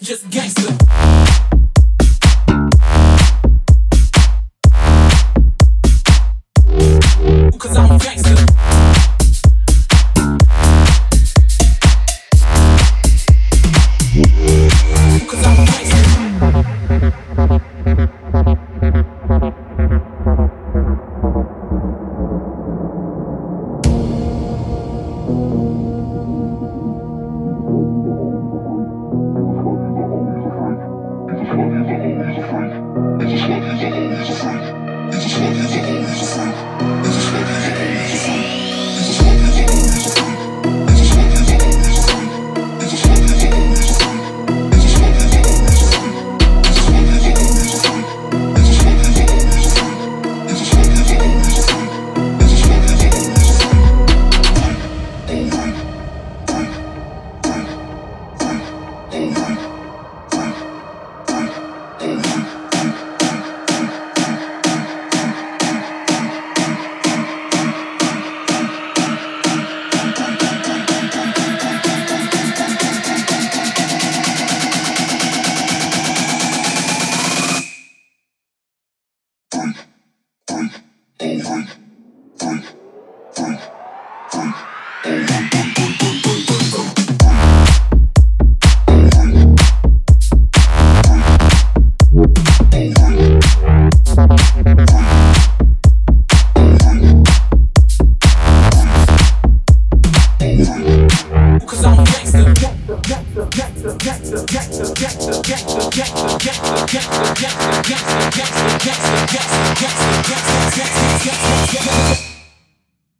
Just gangster.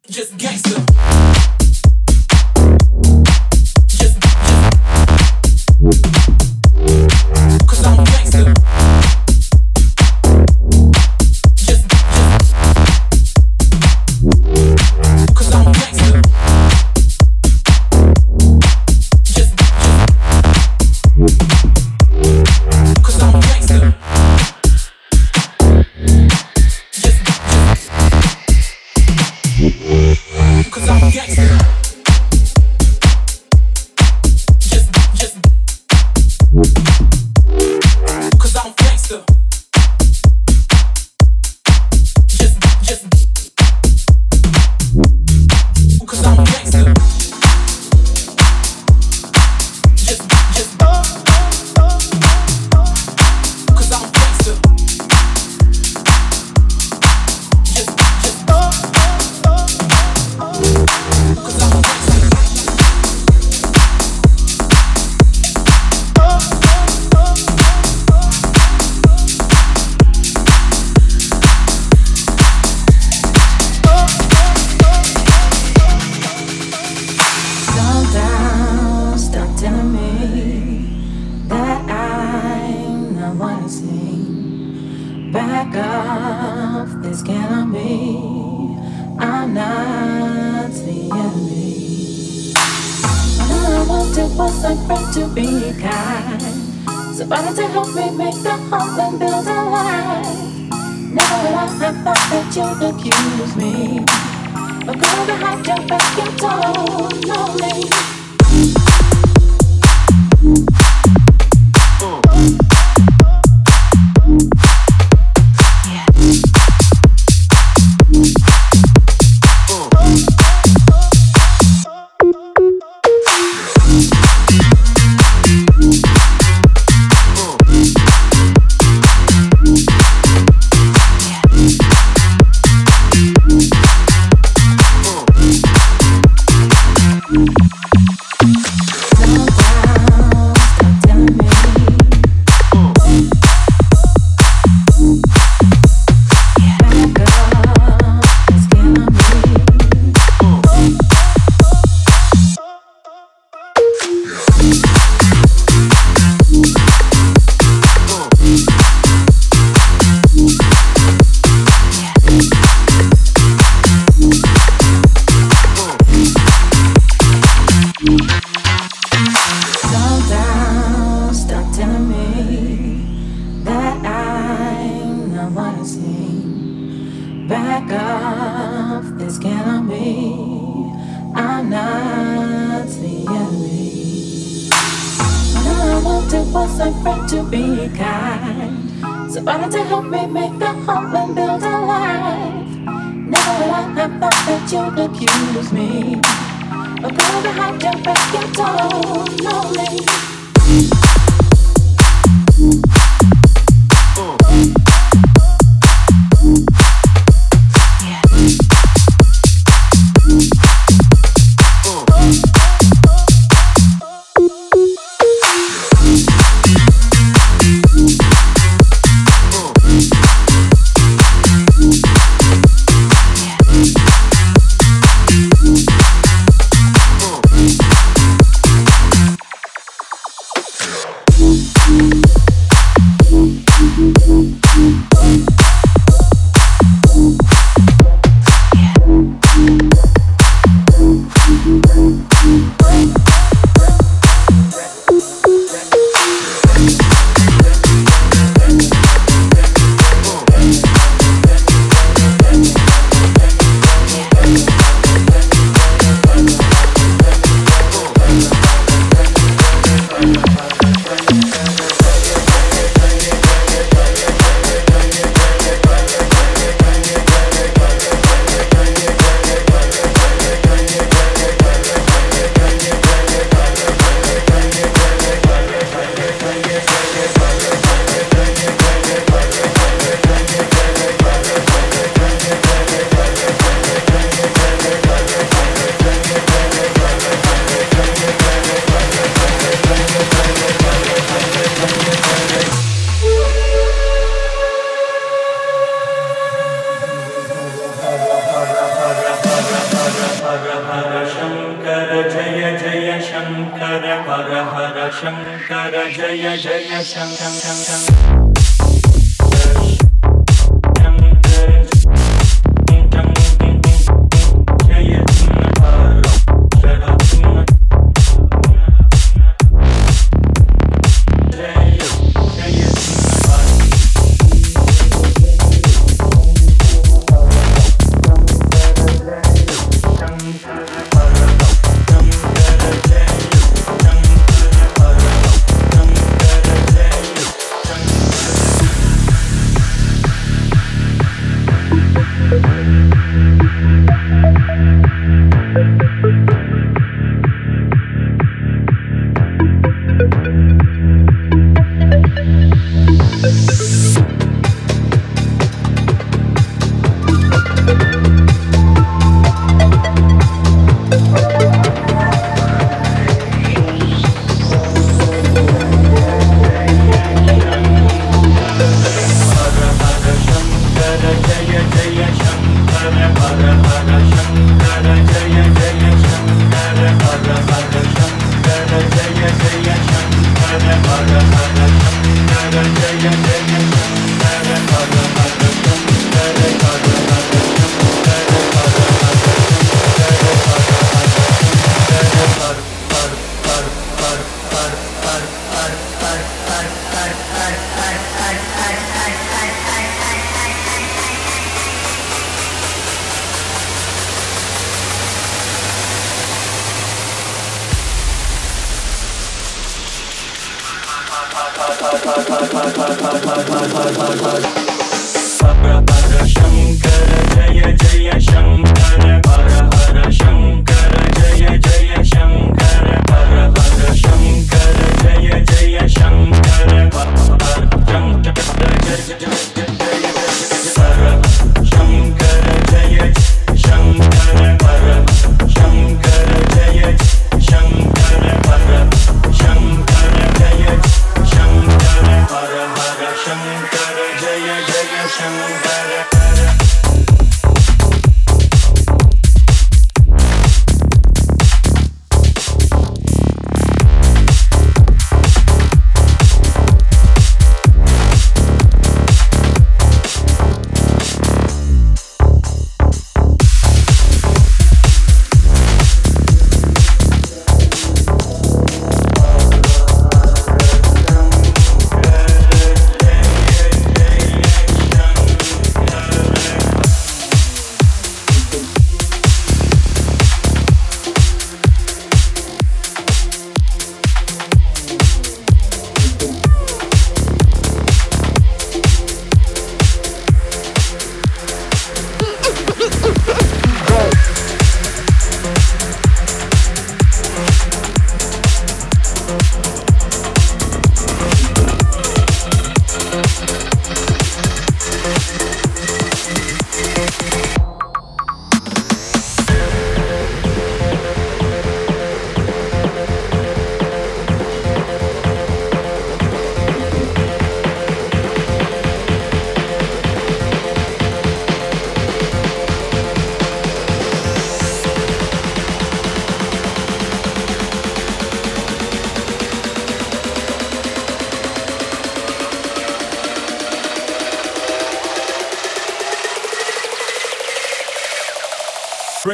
Just gangster.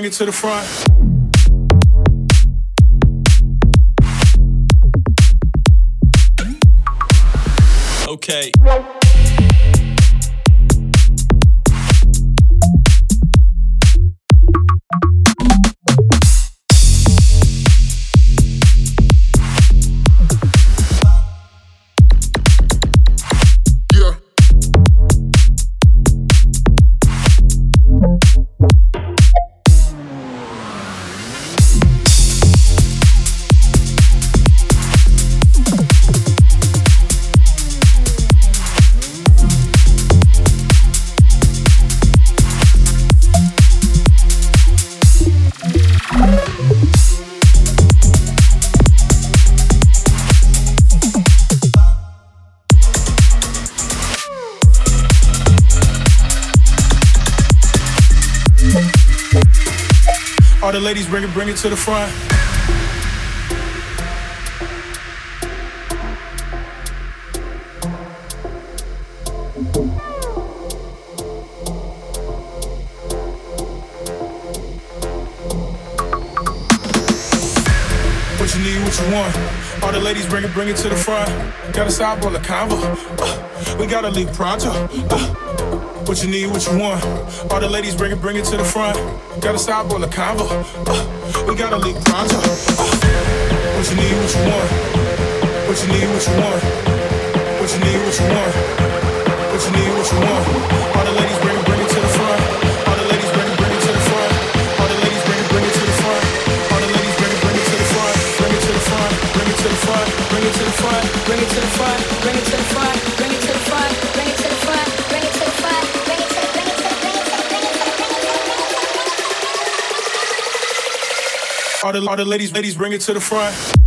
It to the front. Ladies bring it, bring it to the front. What you need, what you want. All the ladies bring it, bring it to the front. Gotta stop on the convo. Uh, we gotta leave pronto. Uh, what you need, what you want. All the ladies bring it, bring it to the front. Gotta stop on the convo. Uh, we gotta leave pronto. Uh, what you need, what you want. What you need, what you want. What you need, what you want. What you need, what you want. All the ladies bring it, bring it to the front. All the ladies bring it, bring it to the front. All the ladies bring it, bring it to the front. All the ladies bring it, bring it to the front. Bring it to the front. Bring it to the front. Bring it to the front. Bring it to the front. All the, all the ladies, ladies, bring it to the front.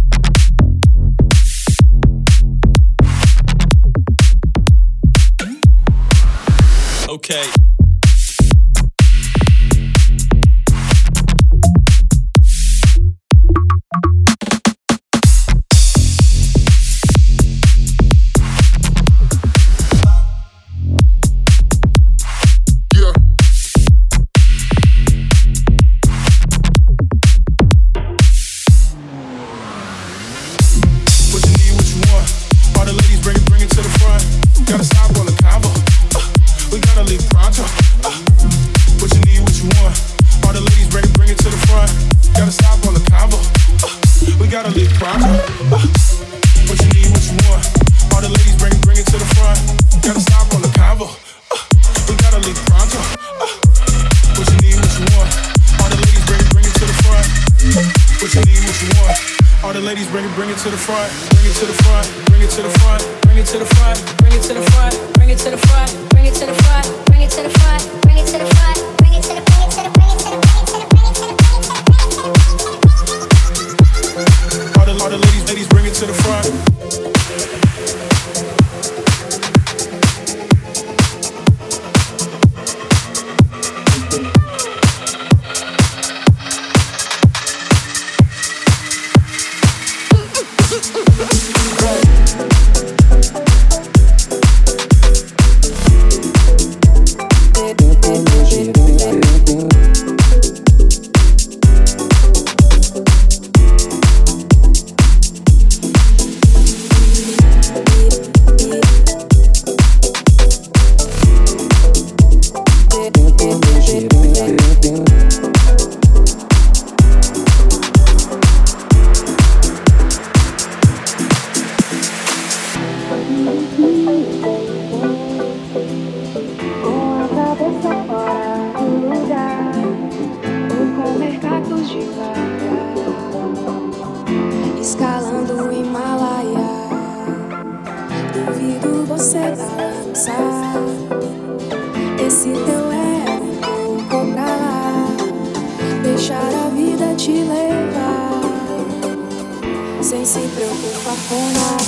Oh.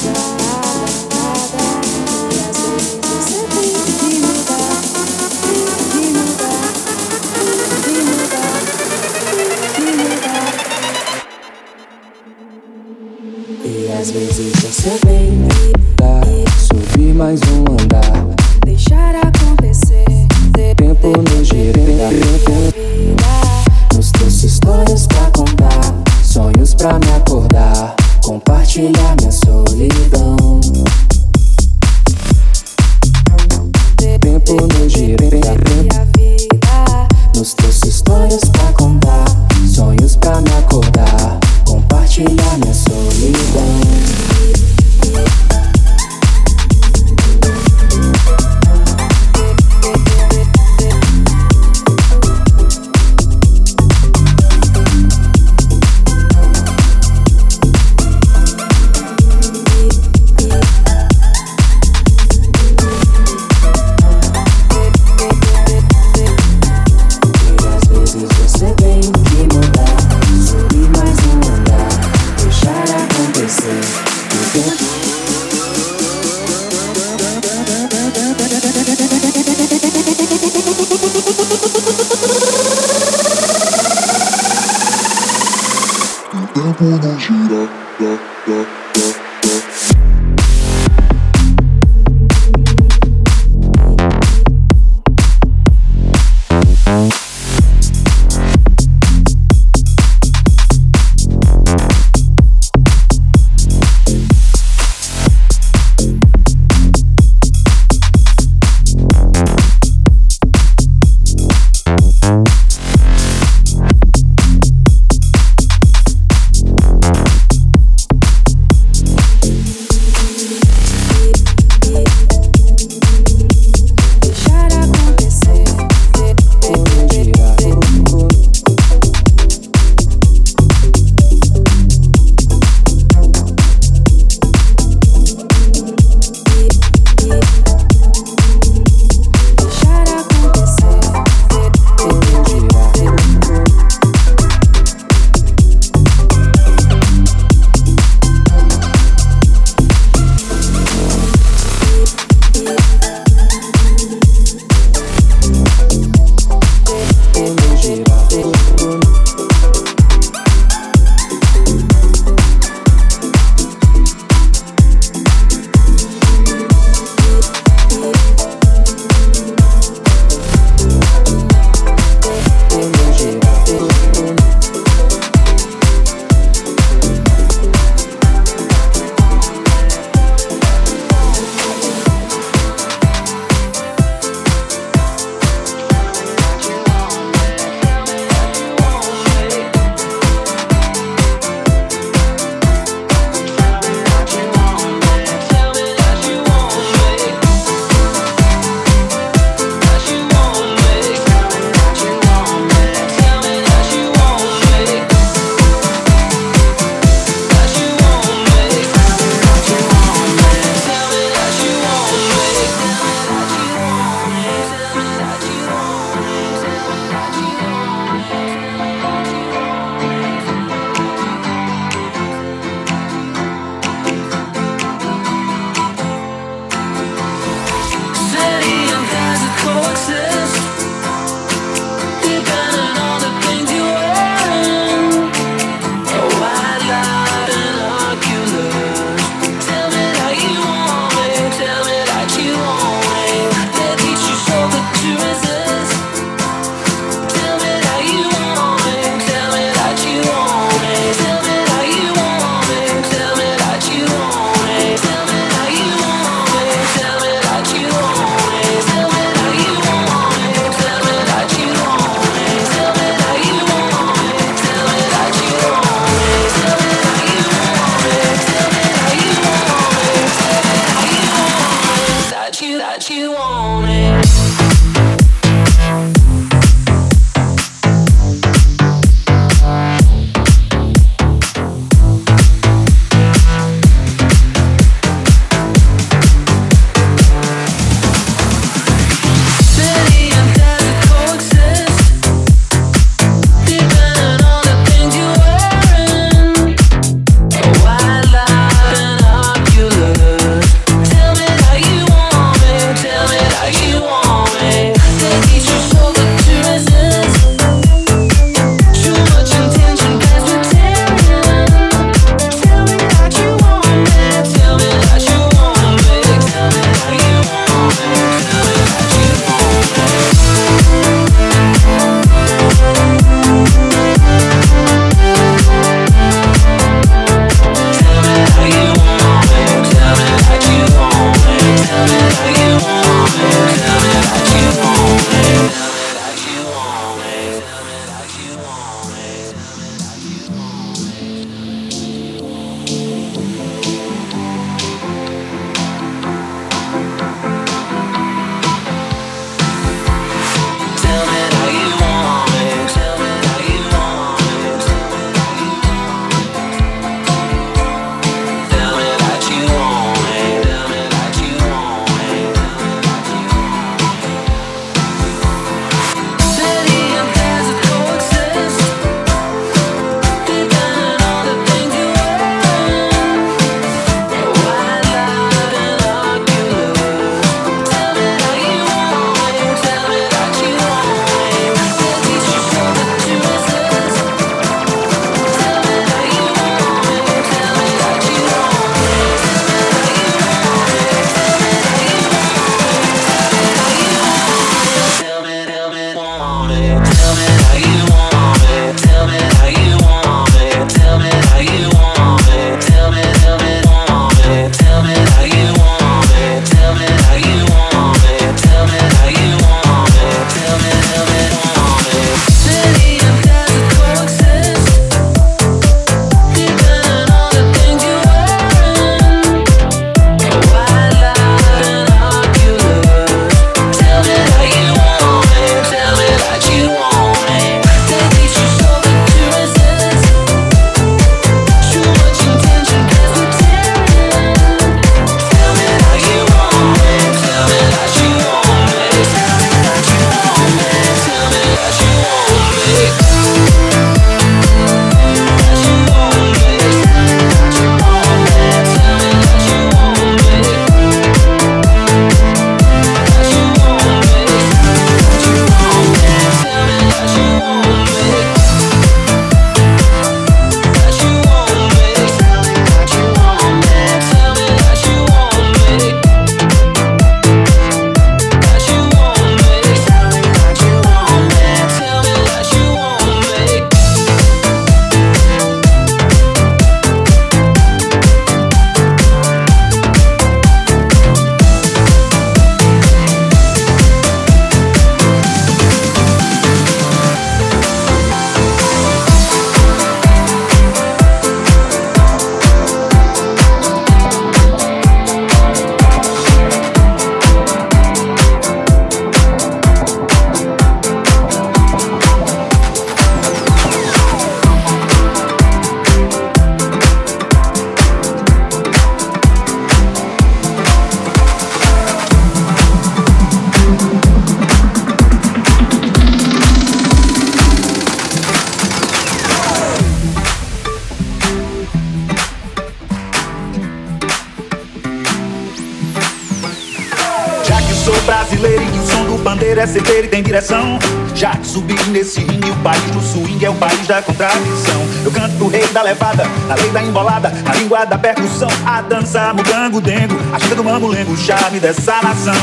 lembra o charme dessa nação.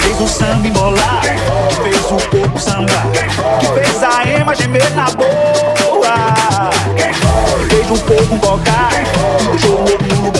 Fez o samba embolar fez o corpo sambar Que fez a ema gemer na boa. Fez o povo bocar Que deixou o outro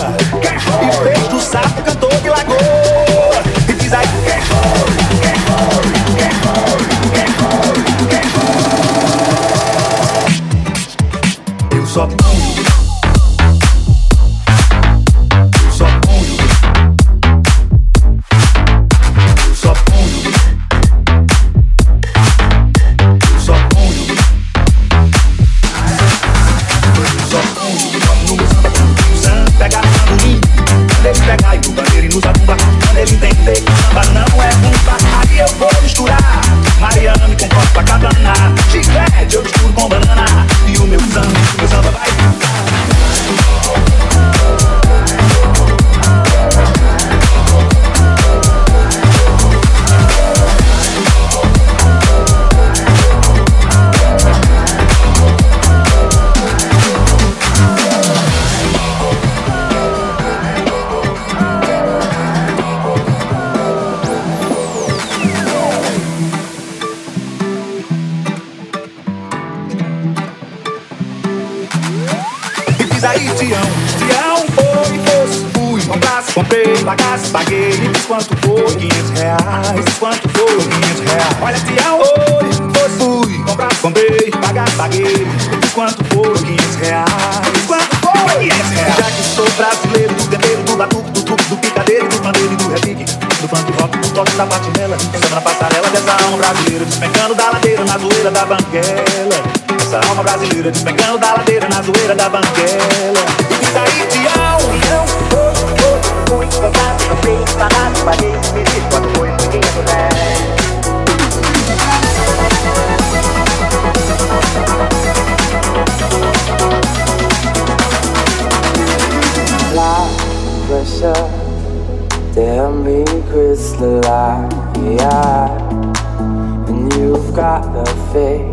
faith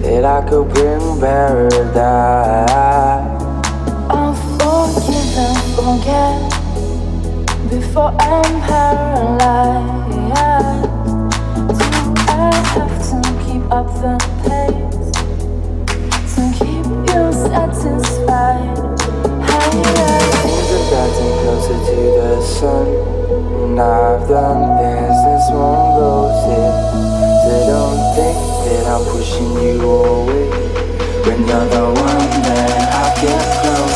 that I could bring paradise. I'll forgive and forget before I'm paralyzed. Do I have to keep up the pace to keep you satisfied? Higher. I'm getting closer to the sun, and I've done things this one goes in. They don't think that I'm pushing you away. When you're the one that I get close.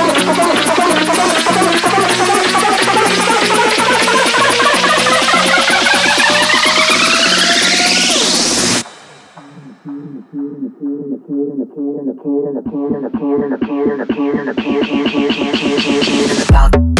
about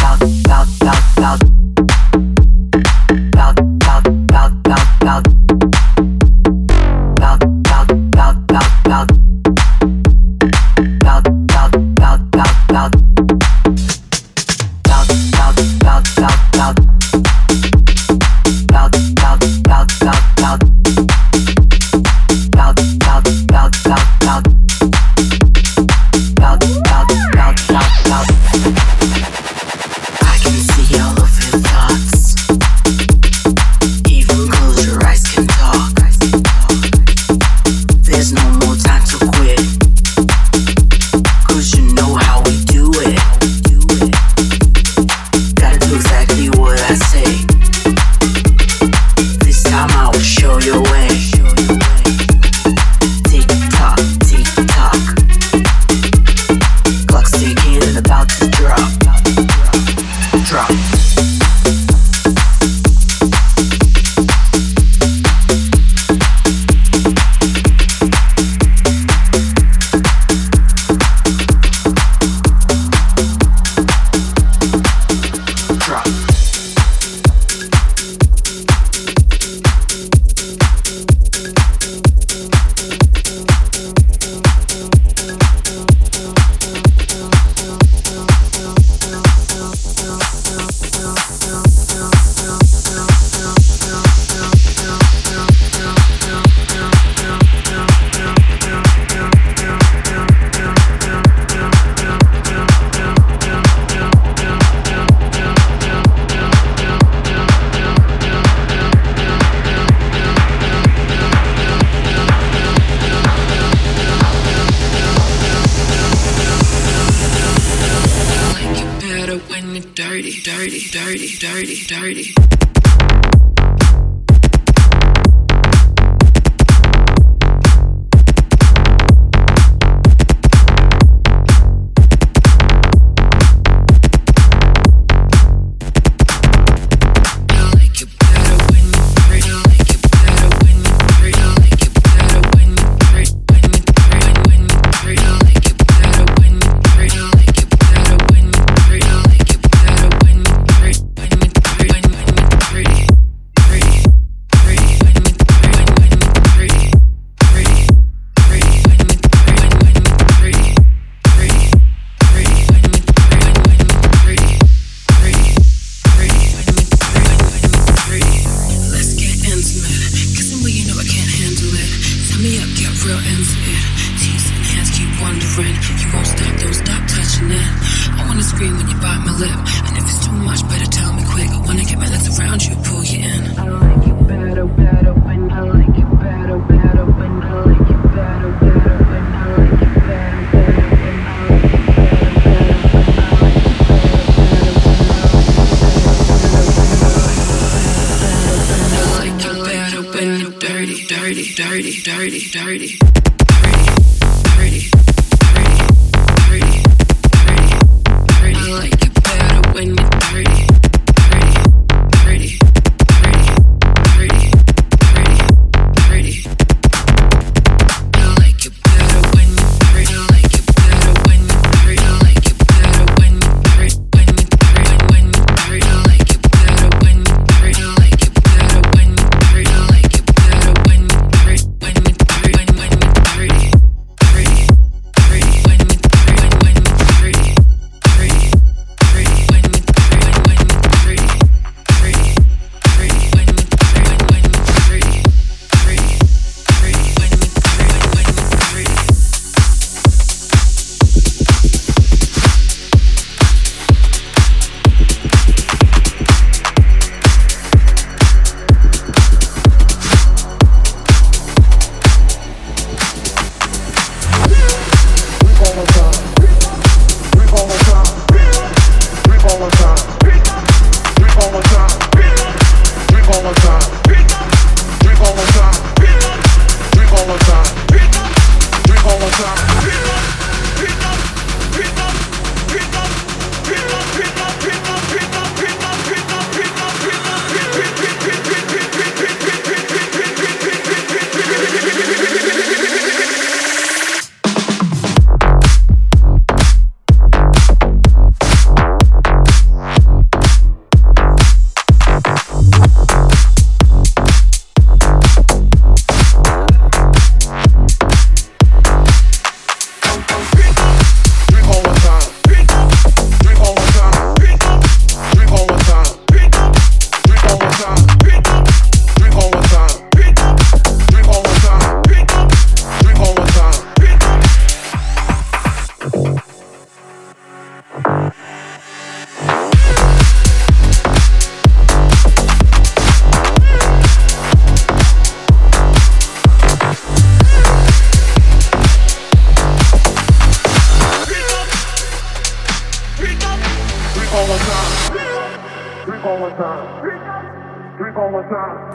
time.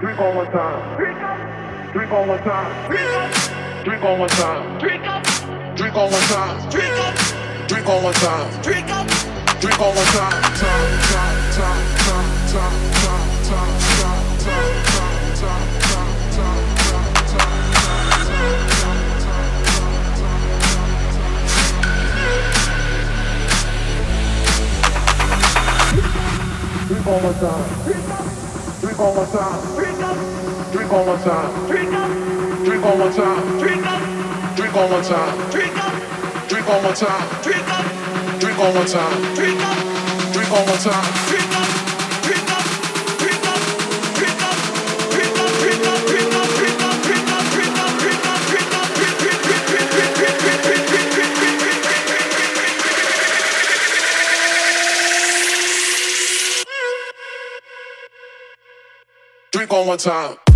Drink all the time. Drink all the time. Drink all the time. Drink all the time. Drink all the time. Drink all the time. Drink all the time. Drink all the time. Time, time, time, time, time, time, time, time, time, time, time, time, time. Drink all the time all the time. Drink up. Drink all the time. Drink up. Drink all the time. Drink up. Drink all the time. Drink up. Drink all the time. Drink up. Drink all the time. Drink up. Drink all the time. one time.